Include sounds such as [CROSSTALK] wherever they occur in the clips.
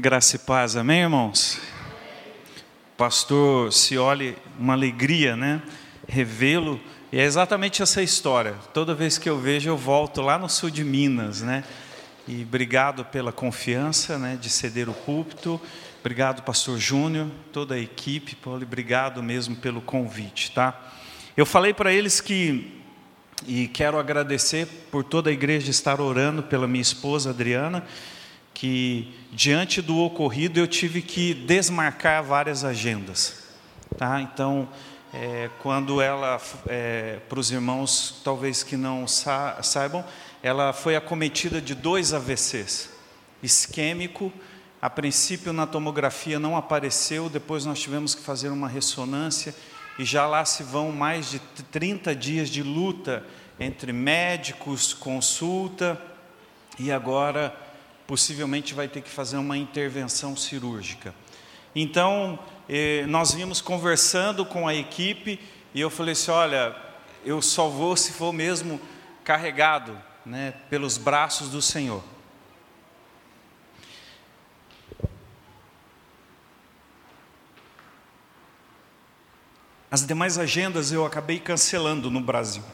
Graça e paz, amém, irmãos? Pastor Cioli, uma alegria, né? Revê-lo. E é exatamente essa história. Toda vez que eu vejo, eu volto lá no sul de Minas, né? E obrigado pela confiança, né? De ceder o púlpito. Obrigado, Pastor Júnior, toda a equipe. Paulo, obrigado mesmo pelo convite, tá? Eu falei para eles que e quero agradecer por toda a igreja estar orando pela minha esposa Adriana que diante do ocorrido eu tive que desmarcar várias agendas, tá? Então, é, quando ela, é, para os irmãos talvez que não sa saibam, ela foi acometida de dois AVCs, isquêmico. A princípio na tomografia não apareceu, depois nós tivemos que fazer uma ressonância e já lá se vão mais de 30 dias de luta entre médicos, consulta e agora possivelmente vai ter que fazer uma intervenção cirúrgica. Então, eh, nós vimos conversando com a equipe e eu falei assim: olha, eu só vou se for mesmo carregado né, pelos braços do Senhor. As demais agendas eu acabei cancelando no Brasil.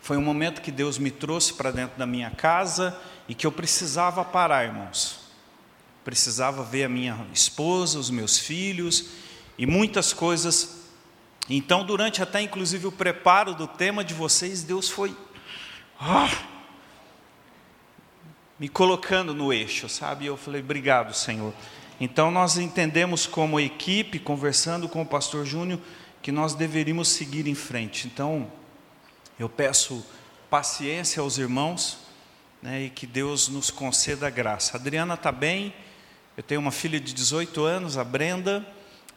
Foi um momento que Deus me trouxe para dentro da minha casa e que eu precisava parar, irmãos. Precisava ver a minha esposa, os meus filhos e muitas coisas. Então, durante até inclusive o preparo do tema de vocês, Deus foi me colocando no eixo, sabe? Eu falei, obrigado, Senhor. Então, nós entendemos como equipe, conversando com o pastor Júnior, que nós deveríamos seguir em frente. Então, eu peço paciência aos irmãos né, e que Deus nos conceda graça. A Adriana está bem, eu tenho uma filha de 18 anos, a Brenda,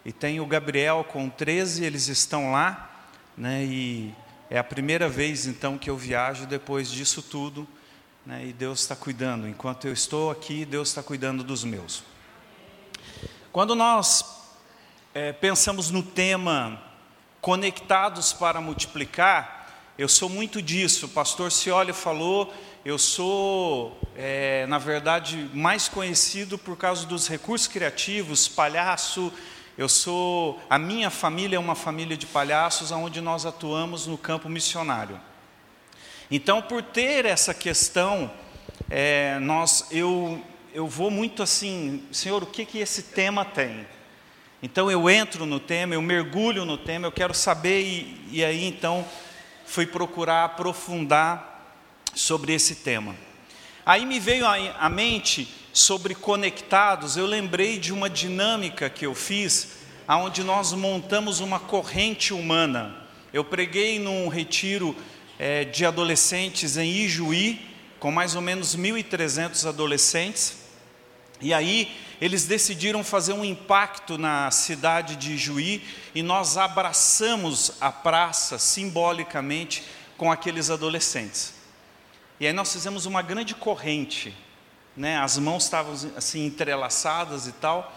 e tenho o Gabriel com 13, eles estão lá, né, e é a primeira vez então que eu viajo depois disso tudo, né, e Deus está cuidando. Enquanto eu estou aqui, Deus está cuidando dos meus. Quando nós é, pensamos no tema conectados para multiplicar, eu sou muito disso. O pastor Cioli falou, eu sou, é, na verdade, mais conhecido por causa dos recursos criativos, palhaço. Eu sou, a minha família é uma família de palhaços, onde nós atuamos no campo missionário. Então, por ter essa questão, é, nós, eu, eu vou muito assim, Senhor, o que que esse tema tem? Então eu entro no tema, eu mergulho no tema, eu quero saber e, e aí então fui procurar aprofundar sobre esse tema. Aí me veio à mente sobre conectados, eu lembrei de uma dinâmica que eu fiz, onde nós montamos uma corrente humana. Eu preguei num retiro é, de adolescentes em Ijuí, com mais ou menos 1.300 adolescentes, e aí eles decidiram fazer um impacto na cidade de Juí e nós abraçamos a praça simbolicamente com aqueles adolescentes. E aí nós fizemos uma grande corrente, né? As mãos estavam assim entrelaçadas e tal.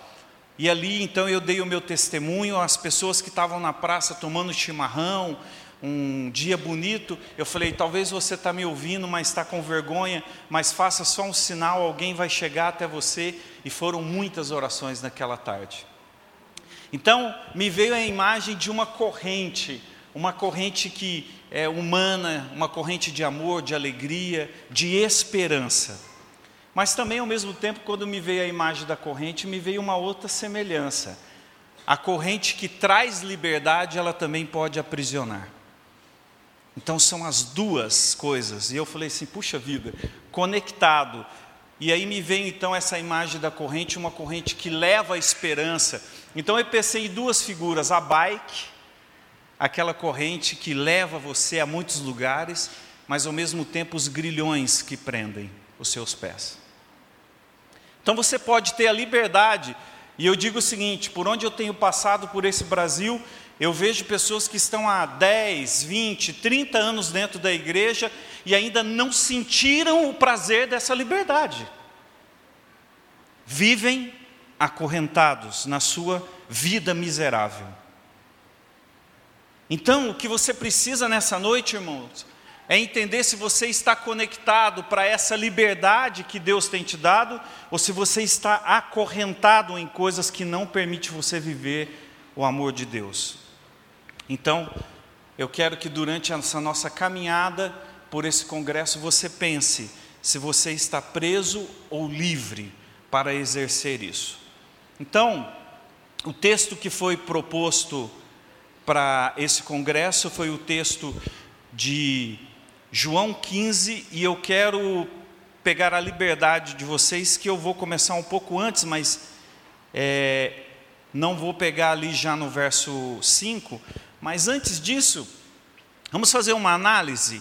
E ali então eu dei o meu testemunho às pessoas que estavam na praça tomando chimarrão, um dia bonito, eu falei: talvez você está me ouvindo, mas está com vergonha, mas faça só um sinal, alguém vai chegar até você. E foram muitas orações naquela tarde. Então, me veio a imagem de uma corrente, uma corrente que é humana, uma corrente de amor, de alegria, de esperança. Mas também, ao mesmo tempo, quando me veio a imagem da corrente, me veio uma outra semelhança. A corrente que traz liberdade, ela também pode aprisionar. Então são as duas coisas. E eu falei assim, puxa vida, conectado. E aí me veio então essa imagem da corrente, uma corrente que leva a esperança. Então eu pensei em duas figuras, a bike, aquela corrente que leva você a muitos lugares, mas ao mesmo tempo os grilhões que prendem os seus pés. Então você pode ter a liberdade, e eu digo o seguinte: por onde eu tenho passado por esse Brasil, eu vejo pessoas que estão há 10, 20, 30 anos dentro da igreja e ainda não sentiram o prazer dessa liberdade. Vivem acorrentados na sua vida miserável. Então, o que você precisa nessa noite, irmãos, é entender se você está conectado para essa liberdade que Deus tem te dado, ou se você está acorrentado em coisas que não permitem você viver o amor de Deus. Então, eu quero que durante essa nossa caminhada por esse congresso você pense se você está preso ou livre para exercer isso. Então, o texto que foi proposto para esse congresso foi o texto de João 15, e eu quero pegar a liberdade de vocês, que eu vou começar um pouco antes, mas é, não vou pegar ali já no verso 5, mas antes disso, vamos fazer uma análise.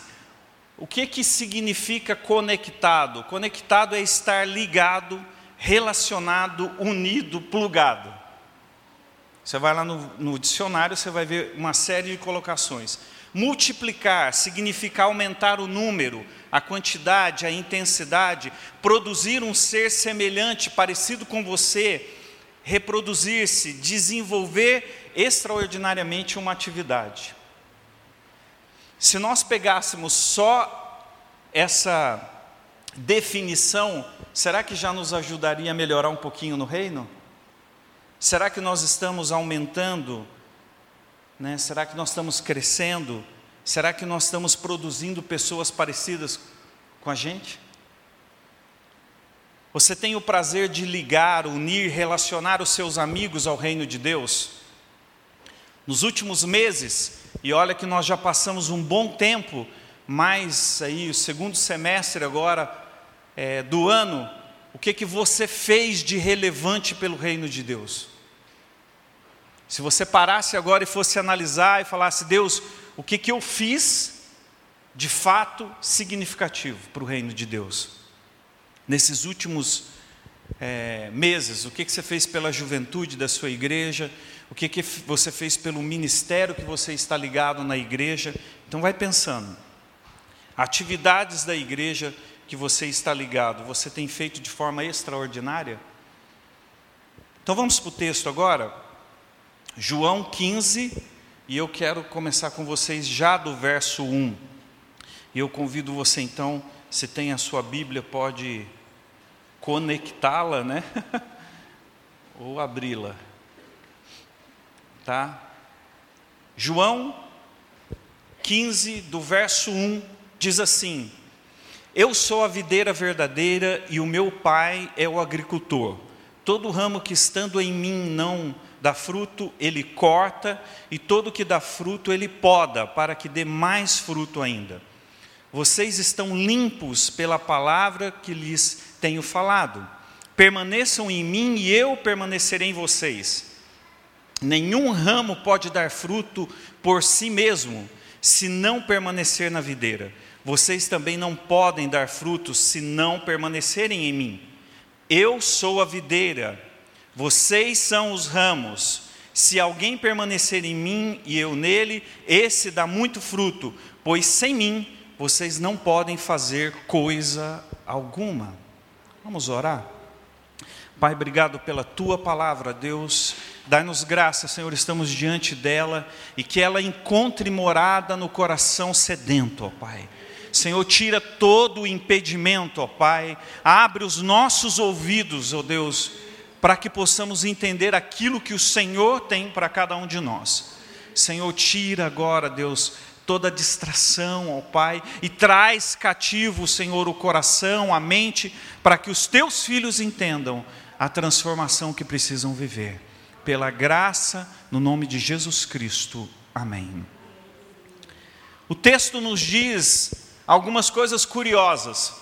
O que, que significa conectado? Conectado é estar ligado, relacionado, unido, plugado. Você vai lá no, no dicionário, você vai ver uma série de colocações. Multiplicar significa aumentar o número, a quantidade, a intensidade, produzir um ser semelhante, parecido com você, reproduzir-se, desenvolver extraordinariamente uma atividade. Se nós pegássemos só essa definição, será que já nos ajudaria a melhorar um pouquinho no reino? Será que nós estamos aumentando né? Será que nós estamos crescendo? Será que nós estamos produzindo pessoas parecidas com a gente? Você tem o prazer de ligar, unir, relacionar os seus amigos ao reino de Deus? Nos últimos meses, e olha que nós já passamos um bom tempo, mais aí o segundo semestre agora é, do ano, o que que você fez de relevante pelo reino de Deus? Se você parasse agora e fosse analisar e falasse, Deus, o que, que eu fiz de fato significativo para o reino de Deus? Nesses últimos é, meses, o que, que você fez pela juventude da sua igreja? O que, que você fez pelo ministério que você está ligado na igreja? Então, vai pensando. Atividades da igreja que você está ligado, você tem feito de forma extraordinária? Então, vamos para o texto agora. João 15, e eu quero começar com vocês já do verso 1. E eu convido você então, se tem a sua Bíblia, pode conectá-la, né? [LAUGHS] Ou abri-la. Tá? João 15, do verso 1, diz assim: Eu sou a videira verdadeira e o meu pai é o agricultor. Todo ramo que estando em mim não dá fruto, ele corta, e todo que dá fruto, ele poda, para que dê mais fruto ainda. Vocês estão limpos pela palavra que lhes tenho falado. Permaneçam em mim e eu permanecerei em vocês. Nenhum ramo pode dar fruto por si mesmo, se não permanecer na videira. Vocês também não podem dar frutos se não permanecerem em mim. Eu sou a videira vocês são os ramos. Se alguém permanecer em mim e eu nele, esse dá muito fruto, pois sem mim vocês não podem fazer coisa alguma. Vamos orar? Pai, obrigado pela tua palavra, Deus. Dai-nos graça, Senhor, estamos diante dela e que ela encontre morada no coração sedento, ó Pai. Senhor, tira todo o impedimento, ó Pai. Abre os nossos ouvidos, ó Deus para que possamos entender aquilo que o Senhor tem para cada um de nós. Senhor, tira agora, Deus, toda distração, ó Pai, e traz cativo, Senhor, o coração, a mente, para que os teus filhos entendam a transformação que precisam viver. Pela graça, no nome de Jesus Cristo. Amém. O texto nos diz algumas coisas curiosas,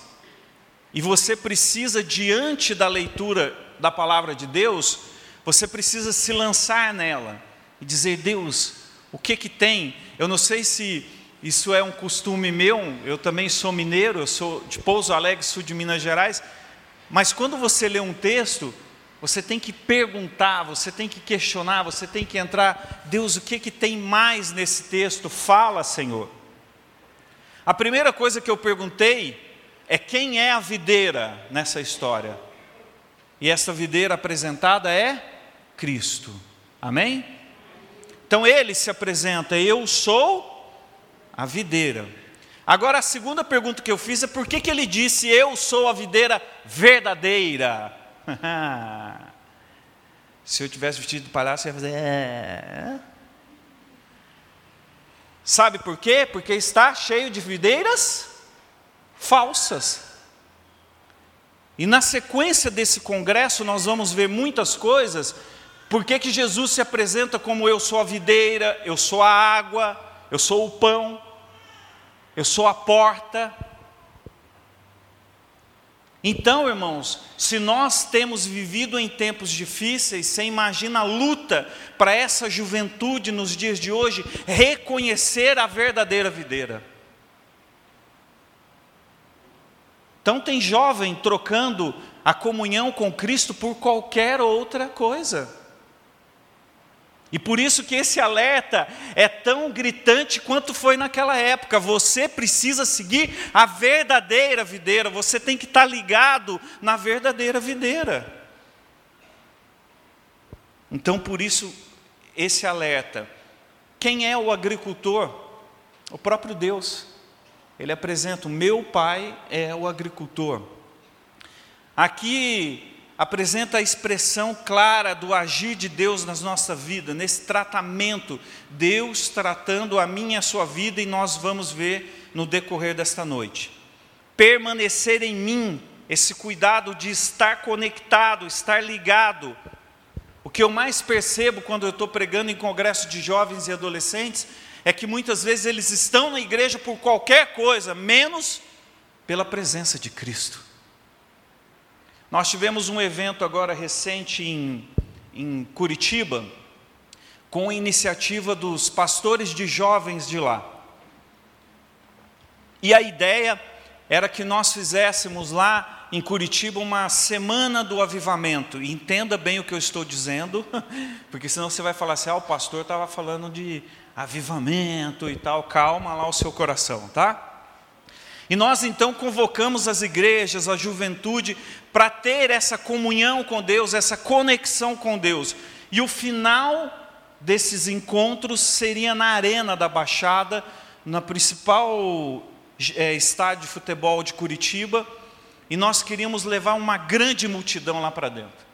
e você precisa, diante da leitura da palavra de Deus, você precisa se lançar nela e dizer: Deus, o que que tem? Eu não sei se isso é um costume meu, eu também sou mineiro, eu sou de Pouso Alegre, sul de Minas Gerais, mas quando você lê um texto, você tem que perguntar, você tem que questionar, você tem que entrar, Deus, o que que tem mais nesse texto? Fala, Senhor. A primeira coisa que eu perguntei é quem é a videira nessa história? E essa videira apresentada é Cristo. Amém? Então ele se apresenta, eu sou a videira. Agora, a segunda pergunta que eu fiz é por que, que ele disse: Eu sou a videira verdadeira? [LAUGHS] Se eu tivesse vestido de palhaço, eu ia fazer. Sabe por quê? Porque está cheio de videiras falsas. E na sequência desse congresso, nós vamos ver muitas coisas. Por que, que Jesus se apresenta como eu sou a videira, eu sou a água, eu sou o pão? eu sou a porta. Então, irmãos, se nós temos vivido em tempos difíceis, você imagina a luta para essa juventude nos dias de hoje reconhecer a verdadeira videira. Então, tem jovem trocando a comunhão com Cristo por qualquer outra coisa. E por isso que esse alerta é tão gritante quanto foi naquela época. Você precisa seguir a verdadeira videira, você tem que estar ligado na verdadeira videira. Então, por isso, esse alerta. Quem é o agricultor? O próprio Deus. Ele apresenta: o meu pai é o agricultor. Aqui apresenta a expressão clara do agir de Deus na nossa vida, nesse tratamento, Deus tratando a minha e a sua vida, e nós vamos ver no decorrer desta noite. Permanecer em mim, esse cuidado de estar conectado, estar ligado. O que eu mais percebo quando eu estou pregando em congresso de jovens e adolescentes é que muitas vezes eles estão na igreja por qualquer coisa, menos pela presença de Cristo. Nós tivemos um evento agora recente em, em Curitiba, com a iniciativa dos pastores de jovens de lá. E a ideia era que nós fizéssemos lá em Curitiba uma semana do avivamento. Entenda bem o que eu estou dizendo, [LAUGHS] porque senão você vai falar assim: ah, o pastor estava falando de avivamento e tal. Calma lá o seu coração, tá? E nós então convocamos as igrejas, a juventude, para ter essa comunhão com Deus, essa conexão com Deus. E o final desses encontros seria na Arena da Baixada, na principal é, estádio de futebol de Curitiba, e nós queríamos levar uma grande multidão lá para dentro.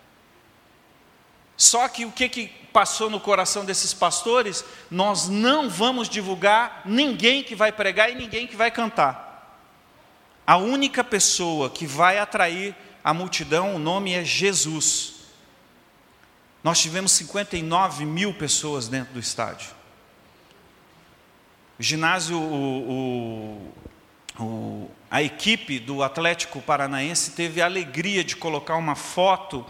Só que o que, que passou no coração desses pastores? Nós não vamos divulgar ninguém que vai pregar e ninguém que vai cantar. A única pessoa que vai atrair a multidão, o nome é Jesus. Nós tivemos 59 mil pessoas dentro do estádio. O ginásio, o, o, o, a equipe do Atlético Paranaense teve a alegria de colocar uma foto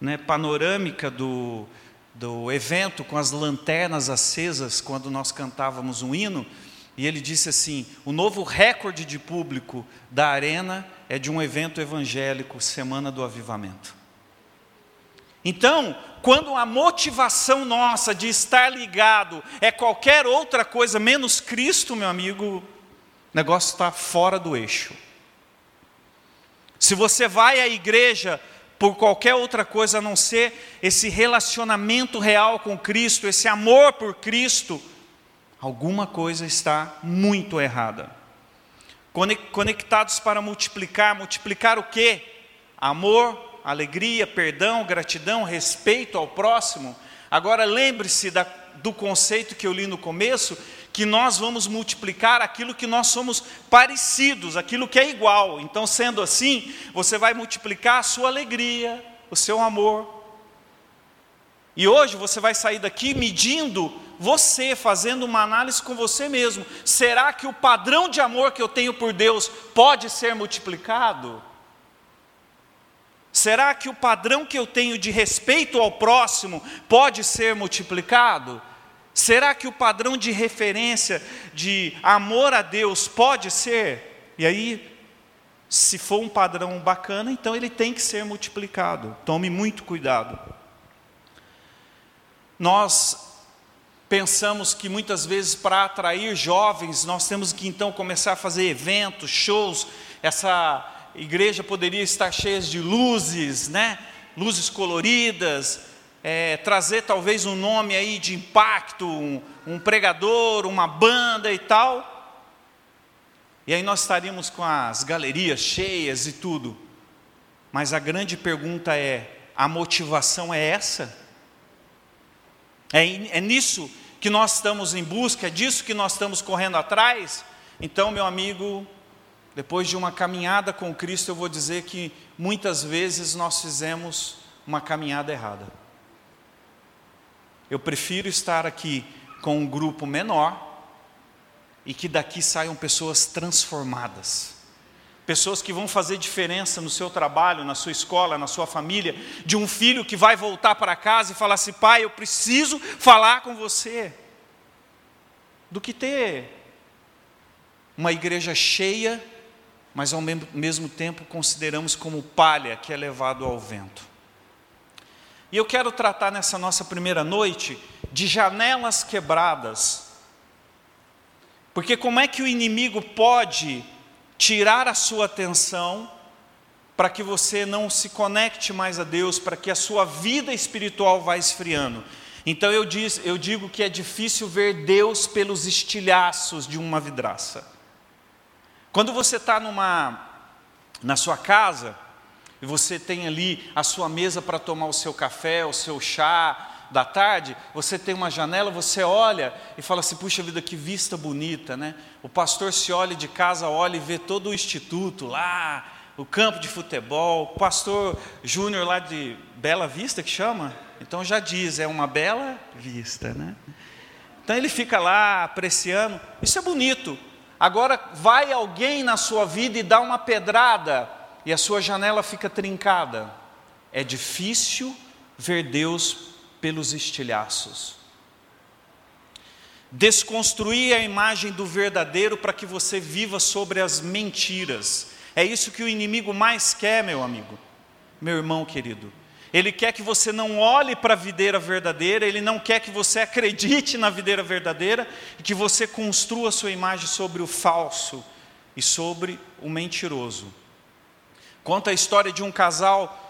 né, panorâmica do, do evento com as lanternas acesas quando nós cantávamos um hino. E ele disse assim: o novo recorde de público da arena é de um evento evangélico, Semana do Avivamento. Então, quando a motivação nossa de estar ligado é qualquer outra coisa menos Cristo, meu amigo, o negócio está fora do eixo. Se você vai à igreja por qualquer outra coisa a não ser esse relacionamento real com Cristo, esse amor por Cristo, alguma coisa está muito errada. Conectados para multiplicar, multiplicar o quê? Amor, alegria, perdão, gratidão, respeito ao próximo. Agora lembre-se do conceito que eu li no começo, que nós vamos multiplicar aquilo que nós somos parecidos, aquilo que é igual. Então, sendo assim, você vai multiplicar a sua alegria, o seu amor. E hoje você vai sair daqui medindo você fazendo uma análise com você mesmo. Será que o padrão de amor que eu tenho por Deus pode ser multiplicado? Será que o padrão que eu tenho de respeito ao próximo pode ser multiplicado? Será que o padrão de referência de amor a Deus pode ser? E aí, se for um padrão bacana, então ele tem que ser multiplicado. Tome muito cuidado. Nós pensamos que muitas vezes para atrair jovens, nós temos que então começar a fazer eventos, shows. Essa igreja poderia estar cheia de luzes, né? Luzes coloridas, é, trazer talvez um nome aí de impacto, um, um pregador, uma banda e tal. E aí nós estaríamos com as galerias cheias e tudo. Mas a grande pergunta é: a motivação é essa? É, é nisso que nós estamos em busca, é disso que nós estamos correndo atrás? Então, meu amigo, depois de uma caminhada com Cristo, eu vou dizer que muitas vezes nós fizemos uma caminhada errada. Eu prefiro estar aqui com um grupo menor e que daqui saiam pessoas transformadas. Pessoas que vão fazer diferença no seu trabalho, na sua escola, na sua família, de um filho que vai voltar para casa e falar assim: pai, eu preciso falar com você. Do que ter uma igreja cheia, mas ao mesmo tempo consideramos como palha que é levado ao vento. E eu quero tratar nessa nossa primeira noite de janelas quebradas porque como é que o inimigo pode tirar a sua atenção para que você não se conecte mais a Deus, para que a sua vida espiritual vá esfriando? Então eu, diz, eu digo que é difícil ver Deus pelos estilhaços de uma vidraça. Quando você está numa na sua casa e você tem ali a sua mesa para tomar o seu café, o seu chá, da tarde, você tem uma janela, você olha e fala assim: puxa vida, que vista bonita, né? O pastor se olha de casa, olha e vê todo o instituto lá, o campo de futebol, o pastor Júnior lá de Bela Vista, que chama? Então já diz, é uma bela vista, né? Então ele fica lá apreciando, isso é bonito. Agora vai alguém na sua vida e dá uma pedrada e a sua janela fica trincada. É difícil ver Deus pelos estilhaços. Desconstruir a imagem do verdadeiro para que você viva sobre as mentiras. É isso que o inimigo mais quer, meu amigo, meu irmão querido. Ele quer que você não olhe para a videira verdadeira, ele não quer que você acredite na videira verdadeira e que você construa sua imagem sobre o falso e sobre o mentiroso. Conta a história de um casal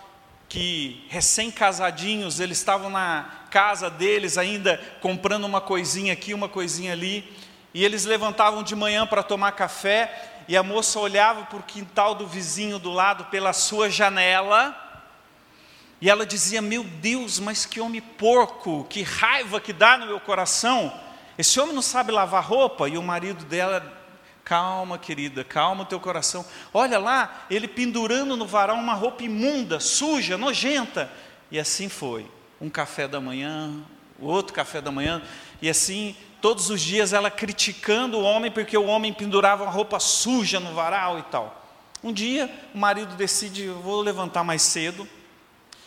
que recém-casadinhos, eles estavam na casa deles ainda comprando uma coisinha aqui, uma coisinha ali, e eles levantavam de manhã para tomar café, e a moça olhava para o quintal do vizinho do lado pela sua janela, e ela dizia: Meu Deus, mas que homem porco, que raiva que dá no meu coração. Esse homem não sabe lavar roupa, e o marido dela Calma, querida, calma o teu coração. Olha lá, ele pendurando no varal uma roupa imunda, suja, nojenta. E assim foi. Um café da manhã, outro café da manhã, e assim todos os dias ela criticando o homem porque o homem pendurava uma roupa suja no varal e tal. Um dia o marido decide, vou levantar mais cedo,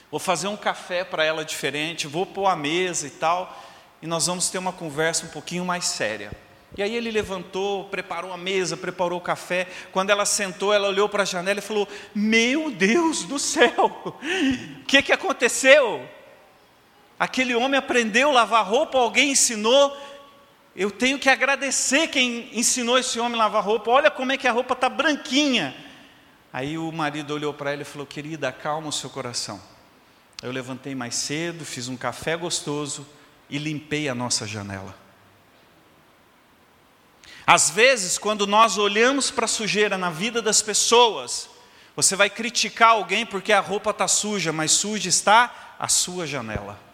vou fazer um café para ela diferente, vou pôr a mesa e tal, e nós vamos ter uma conversa um pouquinho mais séria. E aí ele levantou, preparou a mesa, preparou o café. Quando ela sentou, ela olhou para a janela e falou: Meu Deus do céu, o que, que aconteceu? Aquele homem aprendeu a lavar roupa, alguém ensinou. Eu tenho que agradecer quem ensinou esse homem a lavar roupa. Olha como é que a roupa está branquinha. Aí o marido olhou para ela e falou: Querida, acalma o seu coração. Eu levantei mais cedo, fiz um café gostoso e limpei a nossa janela. Às vezes, quando nós olhamos para a sujeira na vida das pessoas, você vai criticar alguém porque a roupa está suja, mas suja está a sua janela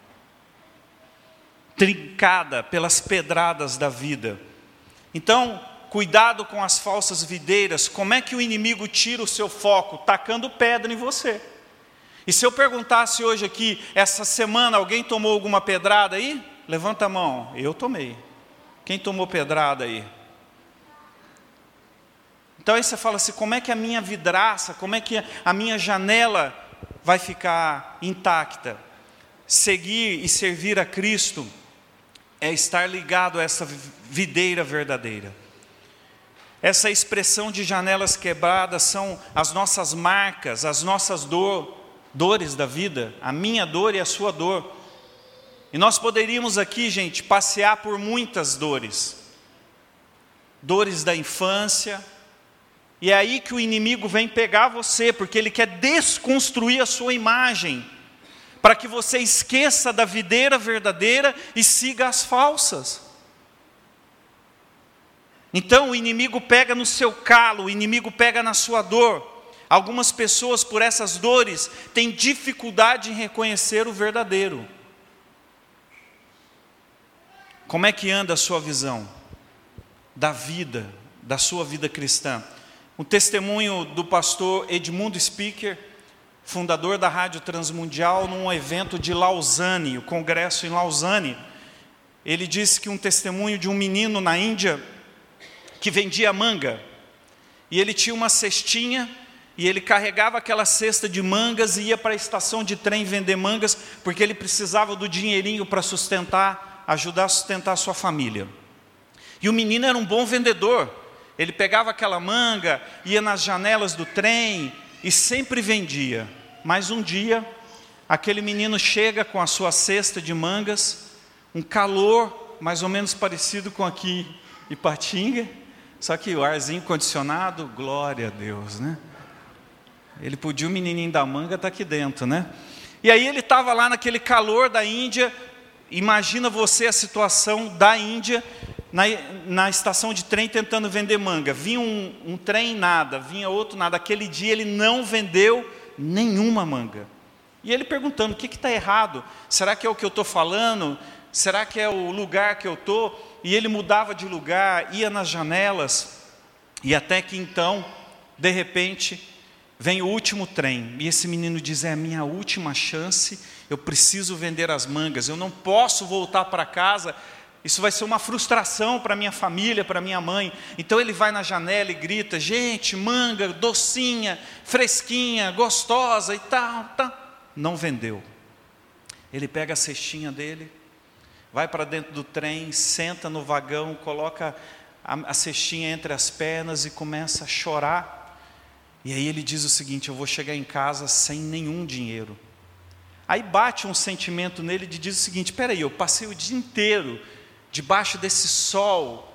trincada pelas pedradas da vida. Então, cuidado com as falsas videiras. Como é que o inimigo tira o seu foco? Tacando pedra em você. E se eu perguntasse hoje aqui, essa semana, alguém tomou alguma pedrada aí? Levanta a mão. Eu tomei. Quem tomou pedrada aí? Então aí você fala assim: como é que a minha vidraça, como é que a minha janela vai ficar intacta? Seguir e servir a Cristo é estar ligado a essa videira verdadeira. Essa expressão de janelas quebradas são as nossas marcas, as nossas dor, dores da vida, a minha dor e a sua dor. E nós poderíamos aqui, gente, passear por muitas dores. Dores da infância, e é aí que o inimigo vem pegar você, porque ele quer desconstruir a sua imagem, para que você esqueça da videira verdadeira e siga as falsas. Então o inimigo pega no seu calo, o inimigo pega na sua dor. Algumas pessoas, por essas dores, têm dificuldade em reconhecer o verdadeiro. Como é que anda a sua visão da vida, da sua vida cristã? Um testemunho do pastor Edmundo Speaker, fundador da Rádio Transmundial, num evento de Lausanne, o congresso em Lausanne. Ele disse que um testemunho de um menino na Índia que vendia manga, e ele tinha uma cestinha e ele carregava aquela cesta de mangas e ia para a estação de trem vender mangas, porque ele precisava do dinheirinho para sustentar, ajudar a sustentar a sua família. E o menino era um bom vendedor. Ele pegava aquela manga, ia nas janelas do trem e sempre vendia. Mas um dia, aquele menino chega com a sua cesta de mangas, um calor mais ou menos parecido com aqui em Patinga, só que o arzinho condicionado, glória a Deus, né? Ele podia o menininho da manga estar tá aqui dentro, né? E aí ele estava lá naquele calor da Índia. Imagina você a situação da Índia na, na estação de trem tentando vender manga. Vinha um, um trem nada, vinha outro nada. Aquele dia ele não vendeu nenhuma manga. E ele perguntando: o que está errado? Será que é o que eu estou falando? Será que é o lugar que eu estou? E ele mudava de lugar, ia nas janelas, e até que então, de repente, Vem o último trem, e esse menino diz: É a minha última chance, eu preciso vender as mangas, eu não posso voltar para casa, isso vai ser uma frustração para minha família, para minha mãe. Então ele vai na janela e grita: Gente, manga, docinha, fresquinha, gostosa e tal, tá. Não vendeu. Ele pega a cestinha dele, vai para dentro do trem, senta no vagão, coloca a, a cestinha entre as pernas e começa a chorar e aí ele diz o seguinte: Eu vou chegar em casa sem nenhum dinheiro. Aí bate um sentimento nele de diz o seguinte: Espera aí, eu passei o dia inteiro debaixo desse sol,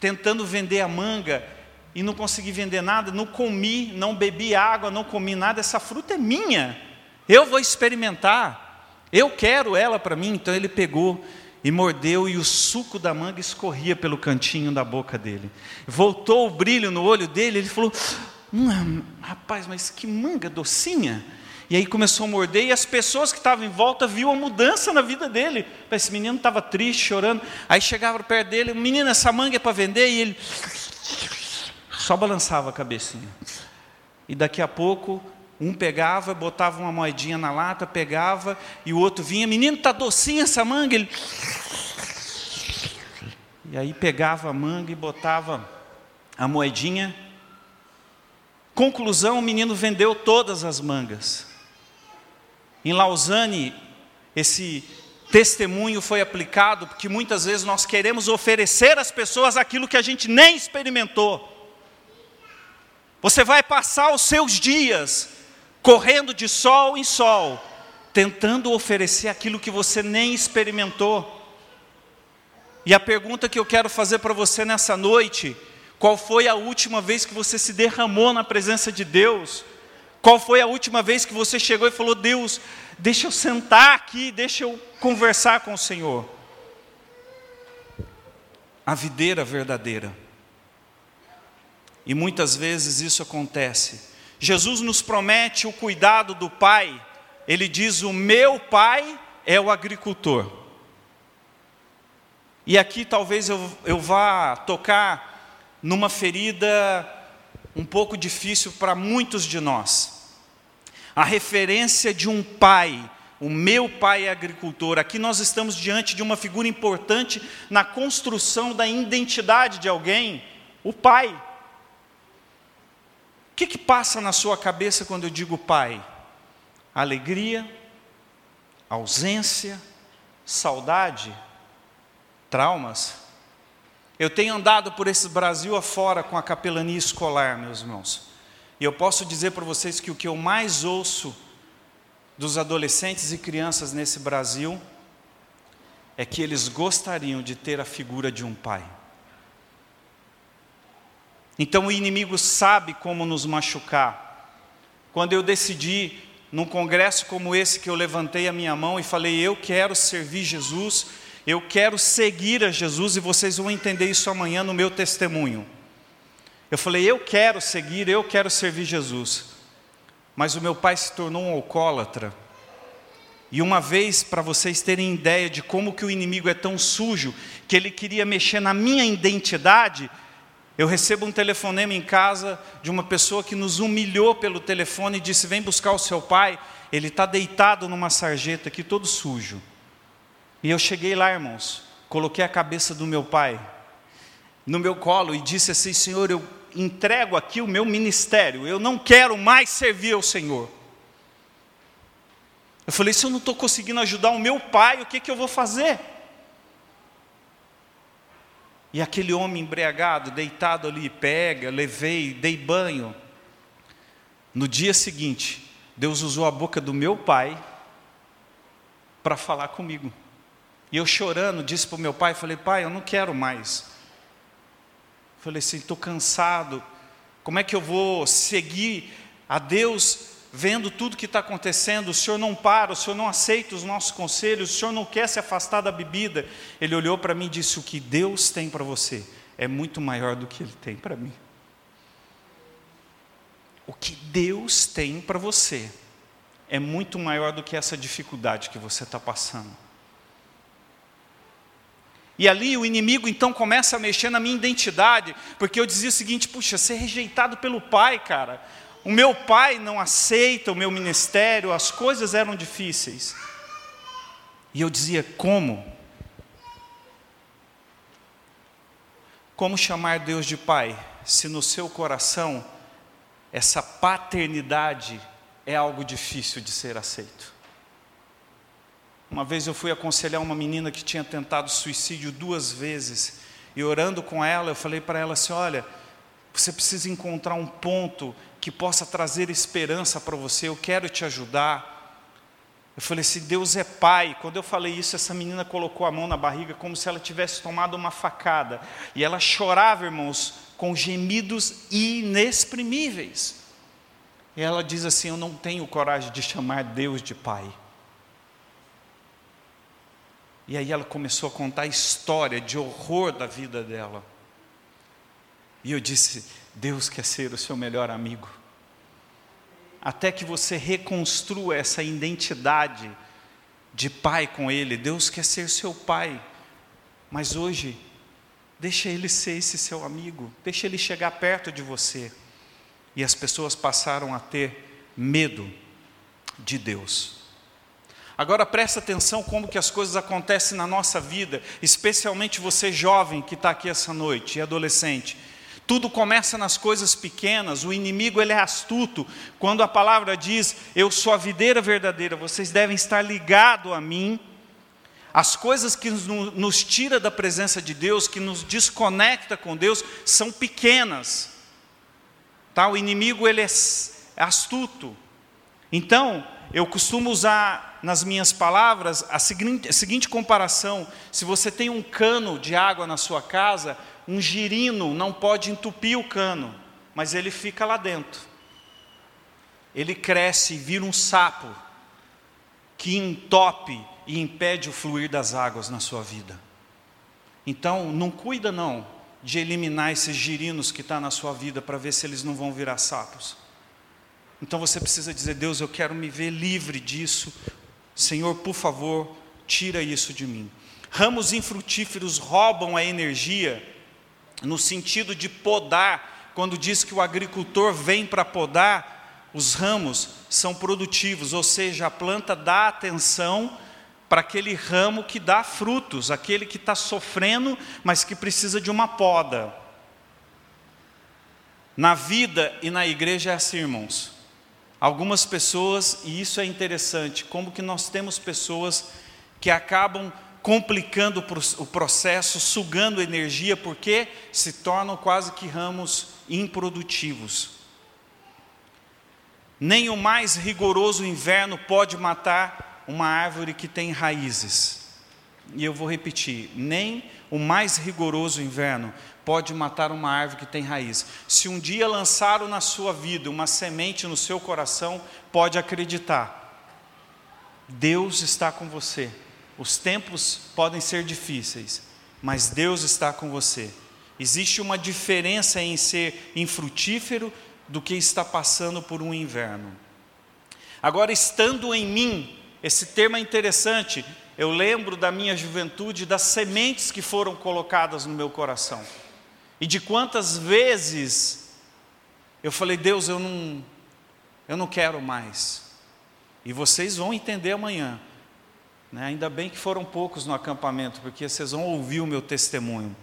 tentando vender a manga e não consegui vender nada, não comi, não bebi água, não comi nada, essa fruta é minha, eu vou experimentar, eu quero ela para mim. Então ele pegou e mordeu, e o suco da manga escorria pelo cantinho da boca dele. Voltou o brilho no olho dele, ele falou: Hum, rapaz, mas que manga docinha. E aí começou a morder, e as pessoas que estavam em volta viu a mudança na vida dele. Esse menino estava triste, chorando. Aí chegava perto dele, menino, essa manga é para vender, e ele só balançava a cabecinha. E daqui a pouco, um pegava, botava uma moedinha na lata, pegava, e o outro vinha, menino, está docinha essa manga. Ele... E aí pegava a manga e botava a moedinha Conclusão: o menino vendeu todas as mangas. Em Lausanne, esse testemunho foi aplicado, porque muitas vezes nós queremos oferecer às pessoas aquilo que a gente nem experimentou. Você vai passar os seus dias correndo de sol em sol, tentando oferecer aquilo que você nem experimentou. E a pergunta que eu quero fazer para você nessa noite qual foi a última vez que você se derramou na presença de Deus? Qual foi a última vez que você chegou e falou: Deus, deixa eu sentar aqui, deixa eu conversar com o Senhor? A videira verdadeira. E muitas vezes isso acontece. Jesus nos promete o cuidado do Pai. Ele diz: O meu Pai é o agricultor. E aqui talvez eu, eu vá tocar numa ferida um pouco difícil para muitos de nós. A referência de um pai, o meu pai é agricultor. Aqui nós estamos diante de uma figura importante na construção da identidade de alguém, o pai. O que, que passa na sua cabeça quando eu digo pai? Alegria, ausência, saudade, traumas? Eu tenho andado por esse Brasil afora com a capelania escolar, meus irmãos. E eu posso dizer para vocês que o que eu mais ouço dos adolescentes e crianças nesse Brasil é que eles gostariam de ter a figura de um pai. Então o inimigo sabe como nos machucar. Quando eu decidi, num congresso como esse, que eu levantei a minha mão e falei: Eu quero servir Jesus eu quero seguir a Jesus e vocês vão entender isso amanhã no meu testemunho. Eu falei, eu quero seguir, eu quero servir Jesus. Mas o meu pai se tornou um alcoólatra. E uma vez, para vocês terem ideia de como que o inimigo é tão sujo, que ele queria mexer na minha identidade, eu recebo um telefonema em casa de uma pessoa que nos humilhou pelo telefone e disse: Vem buscar o seu pai, ele está deitado numa sarjeta aqui, todo sujo. E eu cheguei lá, irmãos, coloquei a cabeça do meu pai no meu colo e disse assim: Senhor, eu entrego aqui o meu ministério, eu não quero mais servir ao Senhor. Eu falei: se eu não estou conseguindo ajudar o meu pai, o que, que eu vou fazer? E aquele homem embriagado, deitado ali, pega, levei, dei banho. No dia seguinte, Deus usou a boca do meu pai para falar comigo. E eu chorando, disse para o meu pai, falei, pai, eu não quero mais. Falei assim, estou cansado. Como é que eu vou seguir a Deus vendo tudo que está acontecendo? O Senhor não para, o Senhor não aceita os nossos conselhos, o Senhor não quer se afastar da bebida. Ele olhou para mim e disse: O que Deus tem para você é muito maior do que Ele tem para mim. O que Deus tem para você é muito maior do que essa dificuldade que você está passando. E ali o inimigo então começa a mexer na minha identidade, porque eu dizia o seguinte: puxa, ser rejeitado pelo pai, cara. O meu pai não aceita o meu ministério, as coisas eram difíceis. E eu dizia: como? Como chamar Deus de pai, se no seu coração essa paternidade é algo difícil de ser aceito? Uma vez eu fui aconselhar uma menina que tinha tentado suicídio duas vezes, e orando com ela, eu falei para ela assim: olha, você precisa encontrar um ponto que possa trazer esperança para você, eu quero te ajudar. Eu falei assim: Deus é pai. Quando eu falei isso, essa menina colocou a mão na barriga como se ela tivesse tomado uma facada, e ela chorava, irmãos, com gemidos inexprimíveis. E ela diz assim: Eu não tenho coragem de chamar Deus de pai. E aí ela começou a contar a história de horror da vida dela. E eu disse: Deus quer ser o seu melhor amigo. Até que você reconstrua essa identidade de pai com Ele, Deus quer ser seu pai. Mas hoje, deixa Ele ser esse seu amigo, deixa Ele chegar perto de você. E as pessoas passaram a ter medo de Deus. Agora presta atenção como que as coisas acontecem na nossa vida, especialmente você jovem que está aqui essa noite e adolescente. Tudo começa nas coisas pequenas, o inimigo ele é astuto. Quando a palavra diz, eu sou a videira verdadeira, vocês devem estar ligados a mim. As coisas que nos tira da presença de Deus, que nos desconecta com Deus, são pequenas. Tá? O inimigo ele é astuto. Então, eu costumo usar nas minhas palavras a seguinte, a seguinte comparação: se você tem um cano de água na sua casa, um girino não pode entupir o cano, mas ele fica lá dentro. Ele cresce e vira um sapo que entope e impede o fluir das águas na sua vida. Então, não cuida não de eliminar esses girinos que estão tá na sua vida para ver se eles não vão virar sapos. Então você precisa dizer: Deus, eu quero me ver livre disso. Senhor, por favor, tira isso de mim. Ramos infrutíferos roubam a energia, no sentido de podar, quando diz que o agricultor vem para podar, os ramos são produtivos, ou seja, a planta dá atenção para aquele ramo que dá frutos, aquele que está sofrendo, mas que precisa de uma poda. Na vida e na igreja é assim, irmãos. Algumas pessoas, e isso é interessante, como que nós temos pessoas que acabam complicando o processo, sugando energia, porque se tornam quase que ramos improdutivos. Nem o mais rigoroso inverno pode matar uma árvore que tem raízes. E eu vou repetir: nem o mais rigoroso inverno pode matar uma árvore que tem raiz. Se um dia lançaram na sua vida uma semente no seu coração, pode acreditar. Deus está com você. os tempos podem ser difíceis, mas Deus está com você. Existe uma diferença em ser infrutífero do que está passando por um inverno. Agora, estando em mim, esse termo é interessante. Eu lembro da minha juventude, das sementes que foram colocadas no meu coração. E de quantas vezes eu falei, Deus, eu não, eu não quero mais. E vocês vão entender amanhã. Né? Ainda bem que foram poucos no acampamento, porque vocês vão ouvir o meu testemunho.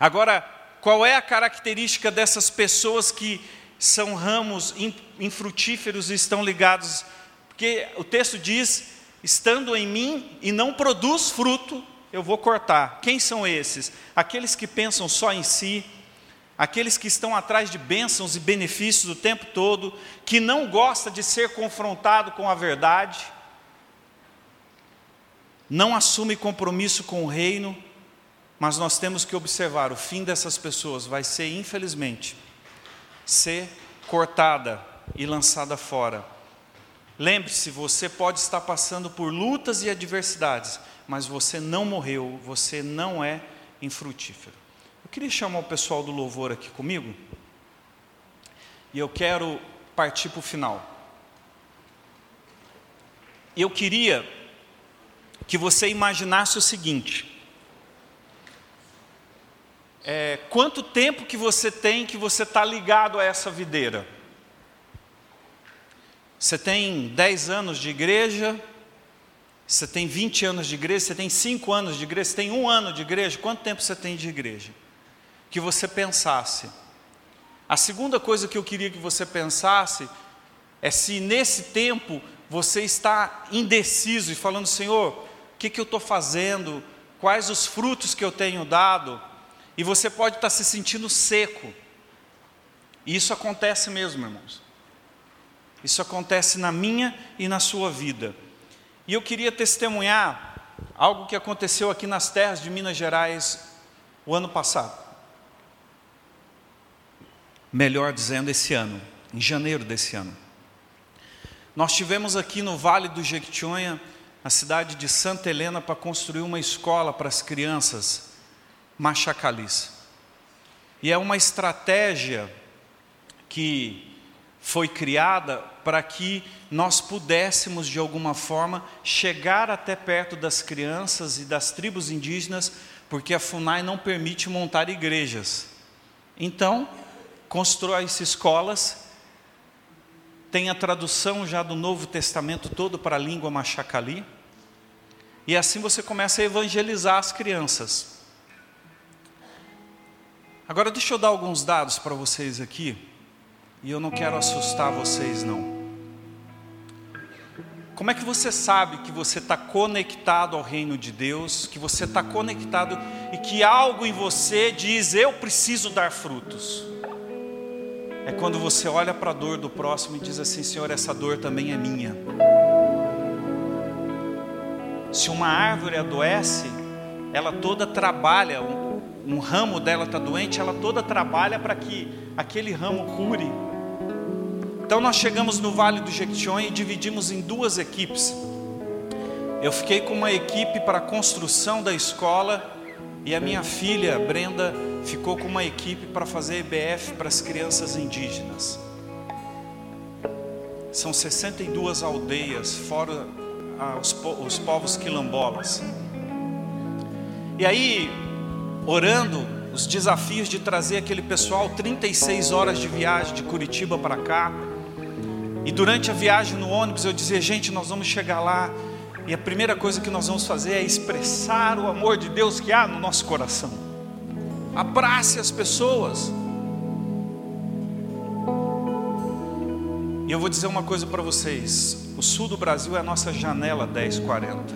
Agora, qual é a característica dessas pessoas que são ramos infrutíferos e estão ligados? Porque o texto diz: estando em mim e não produz fruto, eu vou cortar. Quem são esses? Aqueles que pensam só em si, aqueles que estão atrás de bênçãos e benefícios o tempo todo, que não gosta de ser confrontado com a verdade, não assume compromisso com o reino, mas nós temos que observar, o fim dessas pessoas vai ser, infelizmente, ser cortada e lançada fora. Lembre-se, você pode estar passando por lutas e adversidades, mas você não morreu, você não é infrutífero. Eu queria chamar o pessoal do louvor aqui comigo, e eu quero partir para o final. Eu queria que você imaginasse o seguinte: é, quanto tempo que você tem que você está ligado a essa videira? Você tem 10 anos de igreja, você tem 20 anos de igreja, você tem 5 anos de igreja, você tem um ano de igreja, quanto tempo você tem de igreja? Que você pensasse. A segunda coisa que eu queria que você pensasse é se nesse tempo você está indeciso e falando, Senhor, o que, que eu estou fazendo? Quais os frutos que eu tenho dado? E você pode estar se sentindo seco. E isso acontece mesmo, irmãos. Isso acontece na minha e na sua vida. E eu queria testemunhar algo que aconteceu aqui nas terras de Minas Gerais o ano passado. Melhor dizendo, esse ano, em janeiro desse ano. Nós tivemos aqui no Vale do Jequitinhonha, a cidade de Santa Helena, para construir uma escola para as crianças machacalis. E é uma estratégia que foi criada para que nós pudéssemos, de alguma forma, chegar até perto das crianças e das tribos indígenas, porque a FUNAI não permite montar igrejas. Então, constrói-se escolas, tem a tradução já do Novo Testamento todo para a língua machacali, e assim você começa a evangelizar as crianças. Agora, deixa eu dar alguns dados para vocês aqui, e eu não quero assustar vocês, não. Como é que você sabe que você está conectado ao reino de Deus, que você está conectado e que algo em você diz: Eu preciso dar frutos? É quando você olha para a dor do próximo e diz assim: Senhor, essa dor também é minha. Se uma árvore adoece, ela toda trabalha, um, um ramo dela está doente, ela toda trabalha para que aquele ramo cure. Então nós chegamos no Vale do Jequitinhonha e dividimos em duas equipes. Eu fiquei com uma equipe para a construção da escola e a minha filha Brenda ficou com uma equipe para fazer EBF para as crianças indígenas. São 62 aldeias, fora ah, os, os povos quilombolas. E aí, orando, os desafios de trazer aquele pessoal 36 horas de viagem de Curitiba para cá, e durante a viagem no ônibus eu dizia, gente, nós vamos chegar lá e a primeira coisa que nós vamos fazer é expressar o amor de Deus que há no nosso coração. Abrace as pessoas. E eu vou dizer uma coisa para vocês: o sul do Brasil é a nossa janela 1040.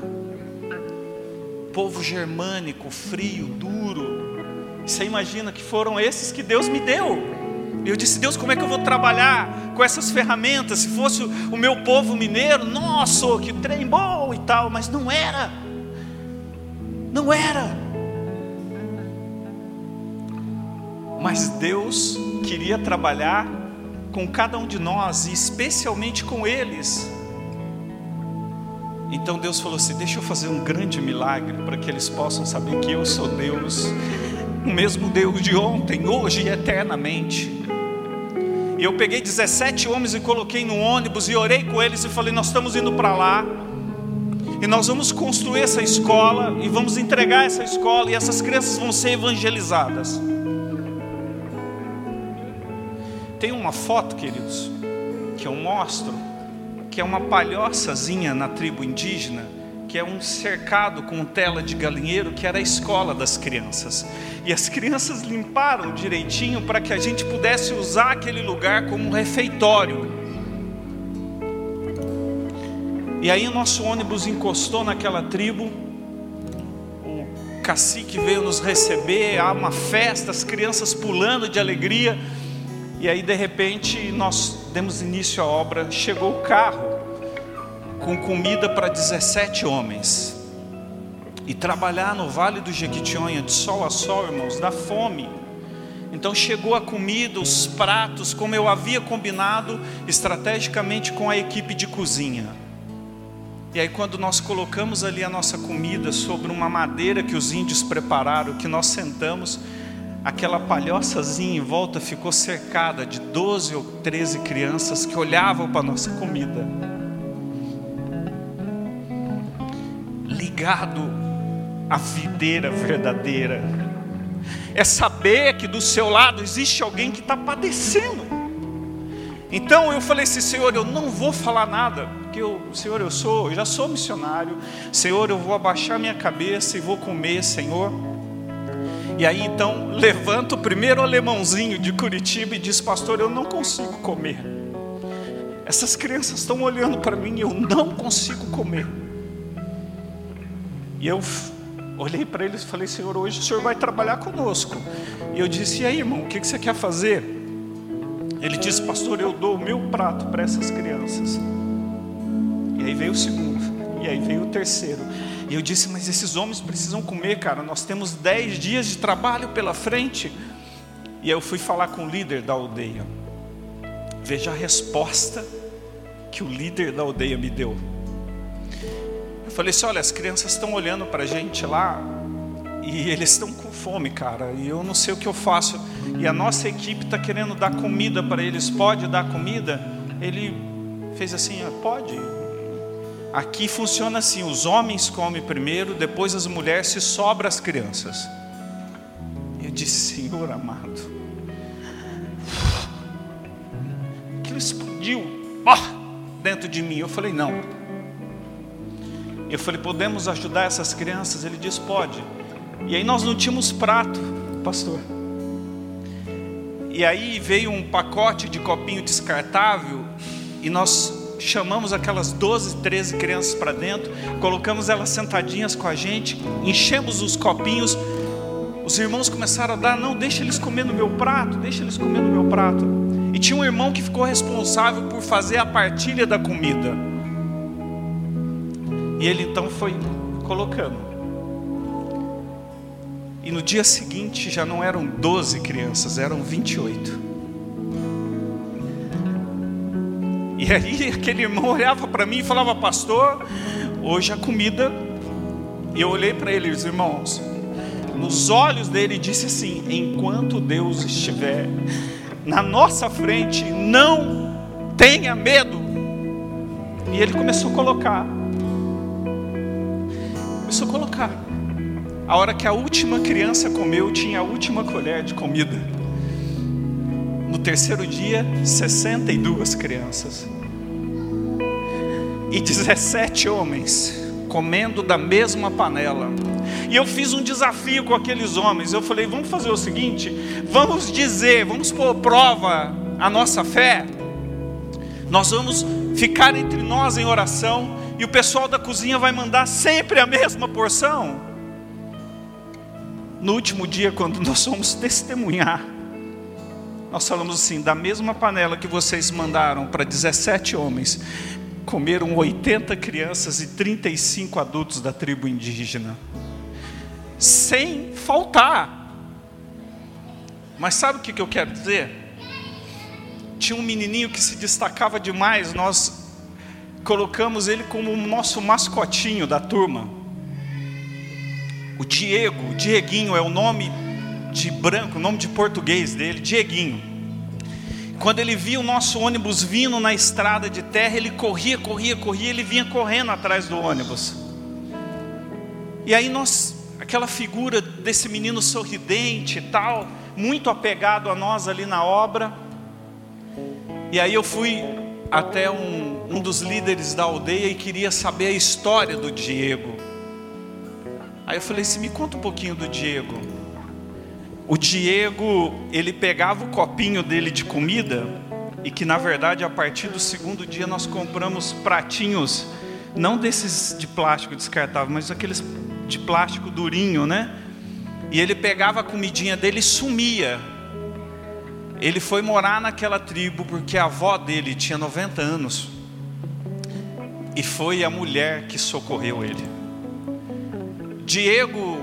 Povo germânico, frio, duro. Você imagina que foram esses que Deus me deu. Eu disse, Deus, como é que eu vou trabalhar com essas ferramentas? Se fosse o meu povo mineiro, nossa, que trem bom e tal, mas não era. Não era. Mas Deus queria trabalhar com cada um de nós, e especialmente com eles. Então Deus falou assim: Deixa eu fazer um grande milagre para que eles possam saber que eu sou Deus, o mesmo Deus de ontem, hoje e eternamente. Eu peguei 17 homens e coloquei no ônibus e orei com eles e falei: Nós estamos indo para lá. E nós vamos construir essa escola e vamos entregar essa escola e essas crianças vão ser evangelizadas. Tem uma foto, queridos, que eu mostro, que é uma palhoçazinha na tribo indígena, que é um cercado com tela de galinheiro, que era a escola das crianças. E as crianças limparam direitinho para que a gente pudesse usar aquele lugar como um refeitório. E aí o nosso ônibus encostou naquela tribo, o cacique veio nos receber, há uma festa, as crianças pulando de alegria. E aí de repente nós demos início à obra, chegou o carro com comida para 17 homens. E trabalhar no Vale do Jequitinhonha de sol a sol, irmãos, dá fome. Então chegou a comida, os pratos, como eu havia combinado estrategicamente com a equipe de cozinha. E aí, quando nós colocamos ali a nossa comida sobre uma madeira que os índios prepararam, que nós sentamos, aquela palhoçazinha em volta ficou cercada de 12 ou 13 crianças que olhavam para a nossa comida. Ligado à videira verdadeira. É saber que do seu lado existe alguém que está padecendo. Então eu falei assim, Senhor, eu não vou falar nada, porque eu, Senhor, eu sou, eu já sou missionário. Senhor, eu vou abaixar minha cabeça e vou comer, Senhor. E aí então levanta o primeiro alemãozinho de Curitiba e diz: Pastor, eu não consigo comer. Essas crianças estão olhando para mim e eu não consigo comer. E eu olhei para eles e falei: Senhor, hoje o senhor vai trabalhar conosco. E eu disse: E aí, irmão, o que você quer fazer? Ele disse: Pastor, eu dou o meu prato para essas crianças. E aí veio o segundo, e aí veio o terceiro. E eu disse, mas esses homens precisam comer, cara. Nós temos dez dias de trabalho pela frente. E eu fui falar com o líder da aldeia. Veja a resposta que o líder da aldeia me deu. Falei assim: olha, as crianças estão olhando para a gente lá e eles estão com fome, cara. E eu não sei o que eu faço. E a nossa equipe está querendo dar comida para eles. Pode dar comida? Ele fez assim: ah, pode. Aqui funciona assim: os homens comem primeiro, depois as mulheres se sobra as crianças. Eu disse, Senhor amado, aquilo explodiu dentro de mim. Eu falei, não. Eu falei, podemos ajudar essas crianças? Ele disse, pode. E aí nós não tínhamos prato, pastor. E aí veio um pacote de copinho descartável e nós chamamos aquelas 12, 13 crianças para dentro, colocamos elas sentadinhas com a gente, enchemos os copinhos. Os irmãos começaram a dar, não, deixa eles comer no meu prato, deixa eles comer no meu prato. E tinha um irmão que ficou responsável por fazer a partilha da comida. E ele então foi colocando. E no dia seguinte já não eram 12 crianças, eram 28. E aí aquele irmão olhava para mim e falava, pastor, hoje a comida. E eu olhei para ele, os irmãos, nos olhos dele disse assim: enquanto Deus estiver na nossa frente, não tenha medo. E ele começou a colocar. Começou a colocar. A hora que a última criança comeu, tinha a última colher de comida. No terceiro dia, 62 crianças. E 17 homens comendo da mesma panela. E eu fiz um desafio com aqueles homens. Eu falei: vamos fazer o seguinte, vamos dizer, vamos pôr prova a nossa fé. Nós vamos ficar entre nós em oração e o pessoal da cozinha vai mandar sempre a mesma porção. No último dia, quando nós fomos testemunhar, nós falamos assim: da mesma panela que vocês mandaram para 17 homens, comeram 80 crianças e 35 adultos da tribo indígena, sem faltar. Mas sabe o que eu quero dizer? Tinha um menininho que se destacava demais, nós colocamos ele como o nosso mascotinho da turma. O Diego, Dieguinho é o nome de branco, o nome de português dele, Dieguinho. Quando ele via o nosso ônibus vindo na estrada de terra, ele corria, corria, corria, ele vinha correndo atrás do ônibus. E aí nós, aquela figura desse menino sorridente e tal, muito apegado a nós ali na obra. E aí eu fui até um, um dos líderes da aldeia e queria saber a história do Diego. Aí eu falei assim: me conta um pouquinho do Diego. O Diego, ele pegava o copinho dele de comida, e que na verdade a partir do segundo dia nós compramos pratinhos, não desses de plástico descartável, mas aqueles de plástico durinho, né? E ele pegava a comidinha dele e sumia. Ele foi morar naquela tribo porque a avó dele tinha 90 anos. E foi a mulher que socorreu ele. Diego,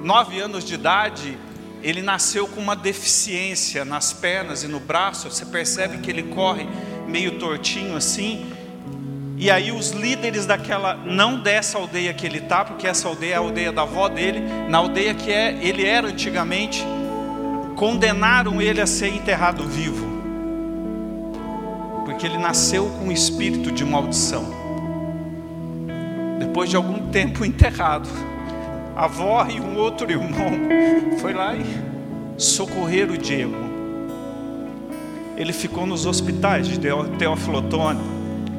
nove anos de idade, ele nasceu com uma deficiência nas pernas e no braço. Você percebe que ele corre meio tortinho assim. E aí os líderes daquela, não dessa aldeia que ele está, porque essa aldeia é a aldeia da avó dele, na aldeia que é, ele era antigamente, condenaram ele a ser enterrado vivo, porque ele nasceu com um espírito de maldição. Depois de algum tempo enterrado, a avó e um outro irmão foi lá e socorreram o Diego. Ele ficou nos hospitais de Teófilo Otoni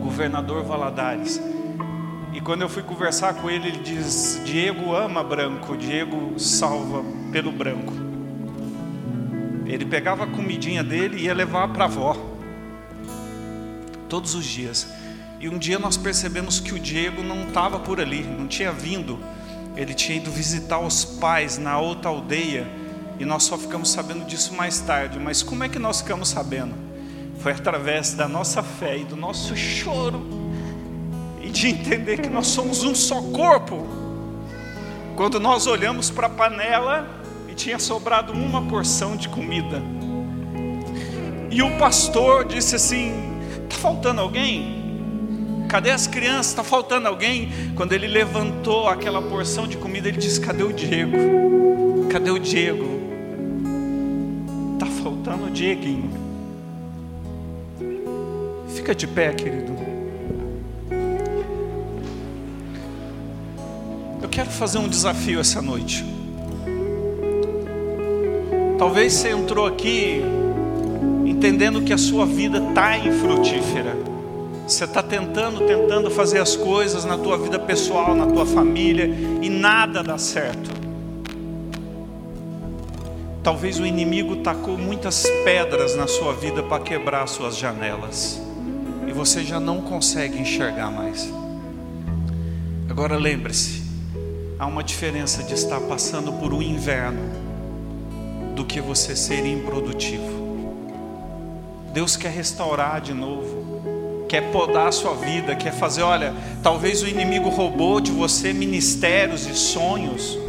governador Valadares. E quando eu fui conversar com ele, ele diz: Diego ama branco, Diego salva pelo branco. Ele pegava a comidinha dele e ia levar para a avó, todos os dias. E um dia nós percebemos que o Diego não estava por ali, não tinha vindo. Ele tinha ido visitar os pais na outra aldeia. E nós só ficamos sabendo disso mais tarde. Mas como é que nós ficamos sabendo? Foi através da nossa fé e do nosso choro e de entender que nós somos um só corpo. Quando nós olhamos para a panela e tinha sobrado uma porção de comida. E o pastor disse assim: "Tá faltando alguém? Cadê as crianças? Está faltando alguém?" Quando ele levantou aquela porção de comida, ele disse: "Cadê o Diego? Cadê o Diego? Tá faltando o Dieguinho." Fica de pé, querido. Eu quero fazer um desafio essa noite. Talvez você entrou aqui entendendo que a sua vida está infrutífera. Você está tentando, tentando fazer as coisas na tua vida pessoal, na tua família, e nada dá certo. Talvez o inimigo tacou muitas pedras na sua vida para quebrar suas janelas e você já não consegue enxergar mais. Agora lembre-se, há uma diferença de estar passando por um inverno do que você ser improdutivo. Deus quer restaurar de novo, quer podar a sua vida, quer fazer, olha, talvez o inimigo roubou de você ministérios e sonhos.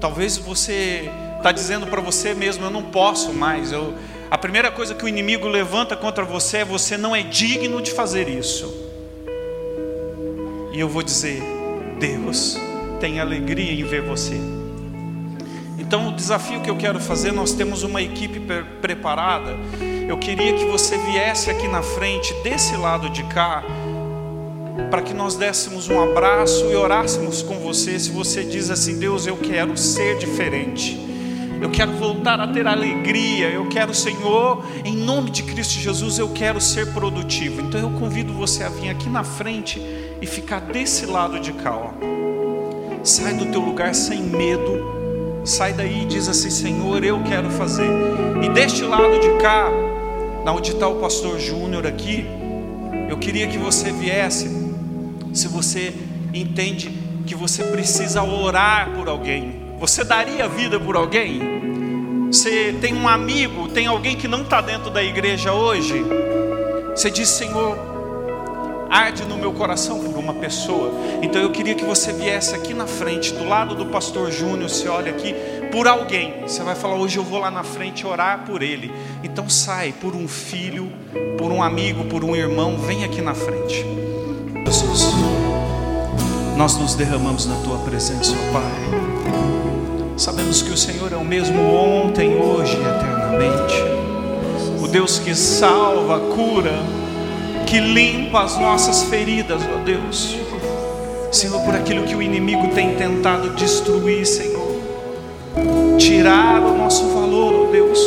Talvez você está dizendo para você mesmo, eu não posso mais, eu a primeira coisa que o inimigo levanta contra você é você não é digno de fazer isso. E eu vou dizer, Deus tem alegria em ver você. Então, o desafio que eu quero fazer, nós temos uma equipe pre preparada. Eu queria que você viesse aqui na frente, desse lado de cá, para que nós dessemos um abraço e orássemos com você. Se você diz assim, Deus, eu quero ser diferente eu quero voltar a ter alegria, eu quero, Senhor, em nome de Cristo Jesus, eu quero ser produtivo. Então eu convido você a vir aqui na frente e ficar desse lado de cá, ó. Sai do teu lugar sem medo, sai daí e diz assim: Senhor, eu quero fazer. E deste lado de cá, na onde está o pastor Júnior aqui, eu queria que você viesse, se você entende que você precisa orar por alguém, você daria vida por alguém? Você tem um amigo, tem alguém que não está dentro da igreja hoje? Você diz, Senhor, arde no meu coração por uma pessoa. Então eu queria que você viesse aqui na frente, do lado do pastor Júnior, você olha aqui, por alguém. Você vai falar, hoje eu vou lá na frente orar por ele. Então sai por um filho, por um amigo, por um irmão, vem aqui na frente. Jesus, nós nos derramamos na tua presença, ó Pai. Sabemos que o Senhor é o mesmo ontem, hoje e eternamente. O Deus que salva, cura, que limpa as nossas feridas, ó Deus. Senhor, por aquilo que o inimigo tem tentado destruir, Senhor, tirar o nosso valor, ó Deus.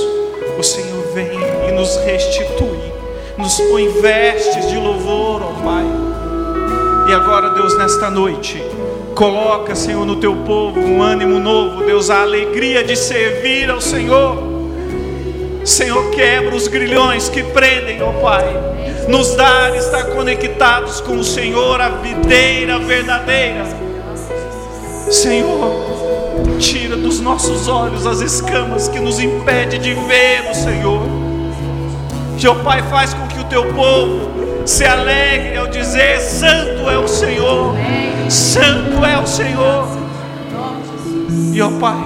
O Senhor vem e nos restitui, nos põe vestes de louvor, ó Pai. E agora, Deus, nesta noite, coloca, Senhor, no teu povo um ânimo novo, Deus, a alegria de servir ao Senhor. Senhor, quebra os grilhões que prendem, ó Pai nos dar estar conectados com o Senhor, a videira verdadeira. Senhor, tira dos nossos olhos as escamas que nos impede de ver o Senhor. Teu Pai faz com que o teu povo se alegre ao dizer: Santo é o Senhor, Santo é o Senhor. E ó Pai,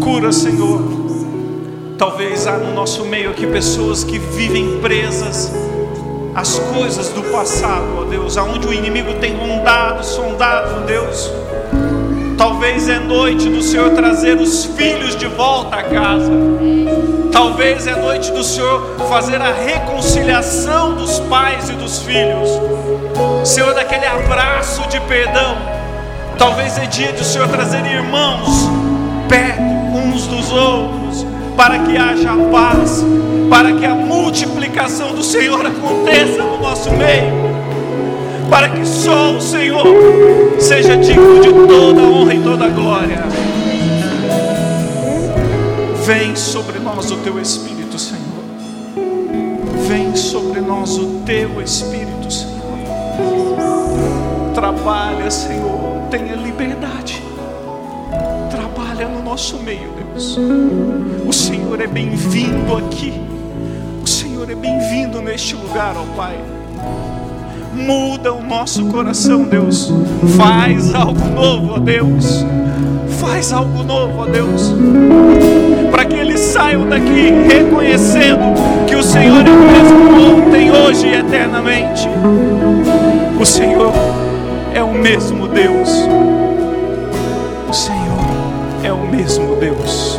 cura, Senhor Talvez há no nosso meio aqui pessoas que vivem presas às coisas do passado, ó Deus, aonde o inimigo tem rondado, sondado, Deus. Talvez é noite do Senhor trazer os filhos de volta a casa. Talvez é noite do Senhor fazer a reconciliação dos pais e dos filhos. Senhor, daquele abraço de perdão. Talvez é dia do Senhor trazer irmãos perto uns dos outros para que haja paz, para que a multiplicação do Senhor aconteça no nosso meio, para que só o Senhor seja digno de toda honra e toda glória. Vem sobre nós o teu Espírito, Senhor. Vem sobre nós o teu Espírito, Senhor. Trabalha, Senhor, tenha liberdade. Trabalha no nosso meio, Deus. O Senhor é bem-vindo aqui. O Senhor é bem-vindo neste lugar, ó Pai. Muda o nosso coração, Deus. Faz algo novo, ó Deus. Faz algo novo, ó Deus. Para que eles saiam daqui reconhecendo que o Senhor é o mesmo ontem, hoje e eternamente. O Senhor é o mesmo Deus. O Senhor é o mesmo Deus.